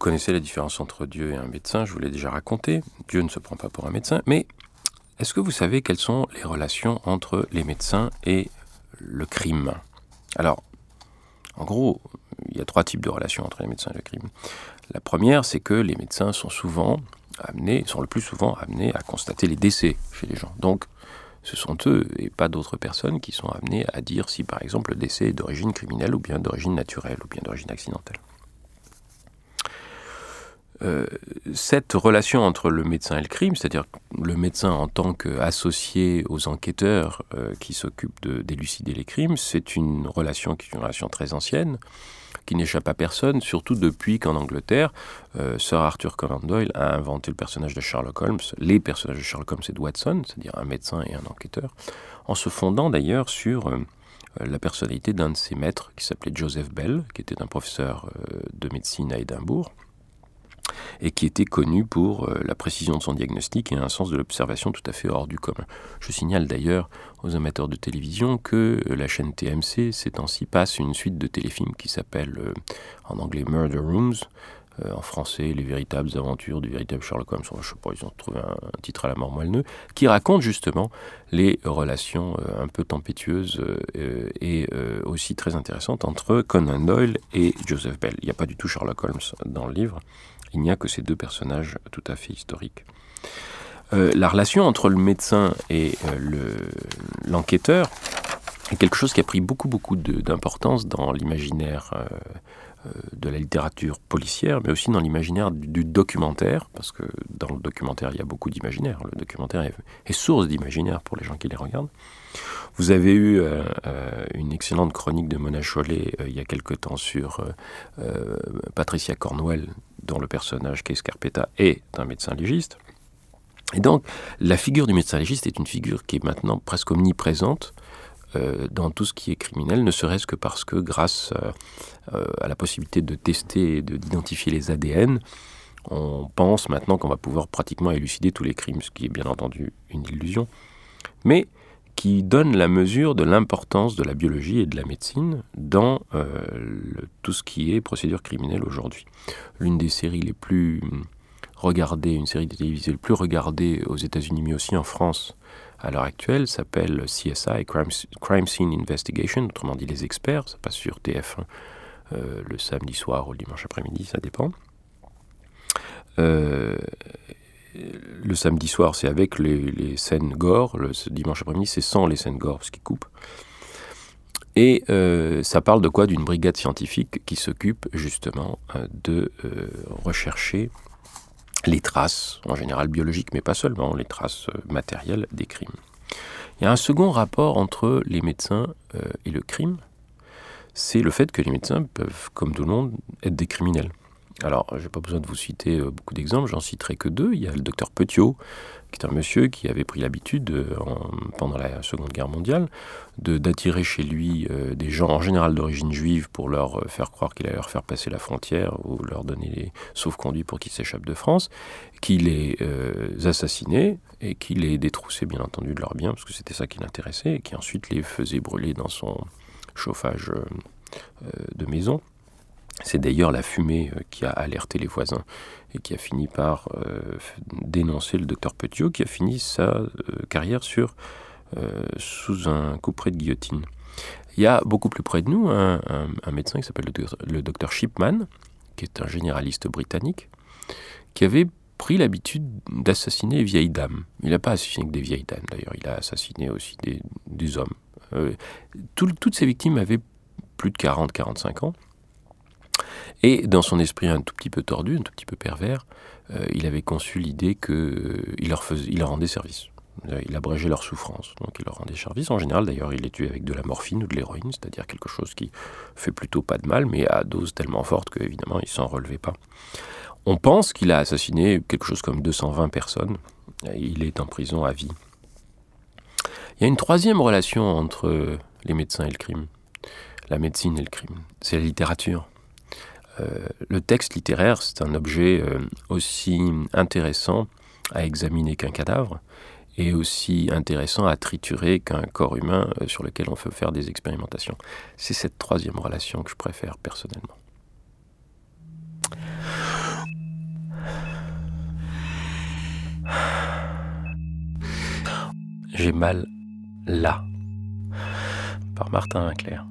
Vous connaissez la différence entre Dieu et un médecin, je vous l'ai déjà raconté. Dieu ne se prend pas pour un médecin, mais est-ce que vous savez quelles sont les relations entre les médecins et le crime? Alors, en gros, il y a trois types de relations entre les médecins et le crime. La première, c'est que les médecins sont souvent amenés, sont le plus souvent amenés à constater les décès chez les gens. Donc, ce sont eux et pas d'autres personnes qui sont amenés à dire si par exemple le décès est d'origine criminelle ou bien d'origine naturelle ou bien d'origine accidentelle. Euh, cette relation entre le médecin et le crime, c'est-à-dire le médecin en tant qu'associé aux enquêteurs euh, qui s'occupent d'élucider les crimes, c'est une relation qui est une relation très ancienne, qui n'échappe à personne, surtout depuis qu'en Angleterre, euh, Sir Arthur Conan Doyle a inventé le personnage de Sherlock Holmes, les personnages de Sherlock Holmes et de Watson, c'est-à-dire un médecin et un enquêteur, en se fondant d'ailleurs sur la personnalité d'un de ses maîtres qui s'appelait Joseph Bell, qui était un professeur de médecine à Édimbourg et qui était connu pour euh, la précision de son diagnostic et un sens de l'observation tout à fait hors du commun. Je signale d'ailleurs aux amateurs de télévision que euh, la chaîne TMC ces temps-ci passe une suite de téléfilms qui s'appelle euh, en anglais Murder Rooms, en français Les véritables aventures du véritable Sherlock Holmes, je ne sais pas, ils ont trouvé un, titre à la mort moelleux, qui raconte justement les relations un peu tempétueuses et aussi très intéressantes entre Conan Doyle et Joseph Bell. Il n'y a pas du tout Sherlock Holmes dans le livre, il n'y a que ces deux personnages tout à fait historiques. Euh, la relation entre le médecin et euh, l'enquêteur est quelque chose qui a pris beaucoup beaucoup d'importance dans l'imaginaire euh, de la littérature policière, mais aussi dans l'imaginaire du, documentaire, parce que dans le documentaire il y a beaucoup d'imaginaire. Le documentaire est, source d'imaginaire pour les gens qui les regardent. Vous avez eu une excellente chronique de Mona Chollet il y a quelque temps sur Patricia Cornwell, dont le personnage Case Carpetta est un médecin légiste. Et donc, la figure du médecin légiste est une figure qui est maintenant presque omniprésente euh, dans tout ce qui est criminel, ne serait-ce que parce que grâce euh, à la possibilité de tester et d'identifier les ADN, on pense maintenant qu'on va pouvoir pratiquement élucider tous les crimes, ce qui est bien entendu une illusion. Mais qui donne la mesure de l'importance de la biologie et de la médecine dans euh, tout ce qui est procédure criminelle aujourd'hui. L'une des séries les plus regardées, une série télévisée les plus regardées aux États-Unis, mais aussi en France à l'heure actuelle, s'appelle CSI, Crime, Scene Investigation, autrement dit les experts, ça passe sur TF1 euh, le samedi soir ou le dimanche après-midi, ça dépend. Euh, le samedi soir, c'est avec les, scènes gore. Le dimanche après-midi, c'est sans les scènes gore, ce qui coupe. Et euh, ça parle de quoi? D'une brigade scientifique qui s'occupe justement de rechercher les traces, en général biologiques, mais pas seulement, les traces matérielles des crimes. Il y a un second rapport entre les médecins et le crime, c'est le fait que les médecins peuvent, comme tout le monde, être des criminels. Alors, je n'ai pas besoin de vous citer euh, beaucoup d'exemples, j'en citerai que deux. Il y a le docteur Petiot, qui est un monsieur qui avait pris l'habitude, euh, pendant la Seconde Guerre mondiale, d'attirer chez lui euh, des gens en général d'origine juive pour leur faire croire qu'il allait leur faire passer la frontière ou leur donner des sauf-conduits pour qu'ils s'échappent de France, qu'il les assassinait et qu'il les détroussait bien entendu de leurs biens, parce que c'était ça qui l'intéressait, et qui ensuite les faisait brûler dans son chauffage de maison. C'est d'ailleurs la fumée euh, qui a alerté les voisins et qui a fini par euh, dénoncer le docteur Petiot, qui a fini sa euh, carrière sous un coup près de guillotine. Il y a beaucoup plus près de nous un, médecin qui s'appelle le, docteur Shipman, qui est un généraliste britannique, qui avait pris l'habitude d'assassiner les vieilles dames. Il n'a pas assassiné que des vieilles dames d'ailleurs, il a assassiné aussi des, hommes. toutes ces victimes avaient plus de 40-45 ans. Et dans son esprit un tout petit peu tordu, un tout petit peu pervers, euh, il avait conçu l'idée qu'il euh, leur, leur rendait service. Euh, il abrégeait leur souffrance, donc il leur rendait service. En général, d'ailleurs, il les tuait avec de la morphine ou de l'héroïne, c'est-à-dire quelque chose qui fait plutôt pas de mal, mais à dose tellement forte qu'évidemment, il s'en relevait pas. On pense qu'il a assassiné quelque chose comme 220 personnes. Il est en prison à vie. Il y a une troisième relation entre les médecins et le crime, la médecine et le crime. C'est la littérature. Euh, le texte littéraire, c'est un objet euh, aussi intéressant à examiner qu'un cadavre et aussi intéressant à triturer qu'un corps humain euh, sur lequel on peut faire des expérimentations. C'est cette troisième relation que je préfère personnellement. J'ai mal là, par Martin Leclerc.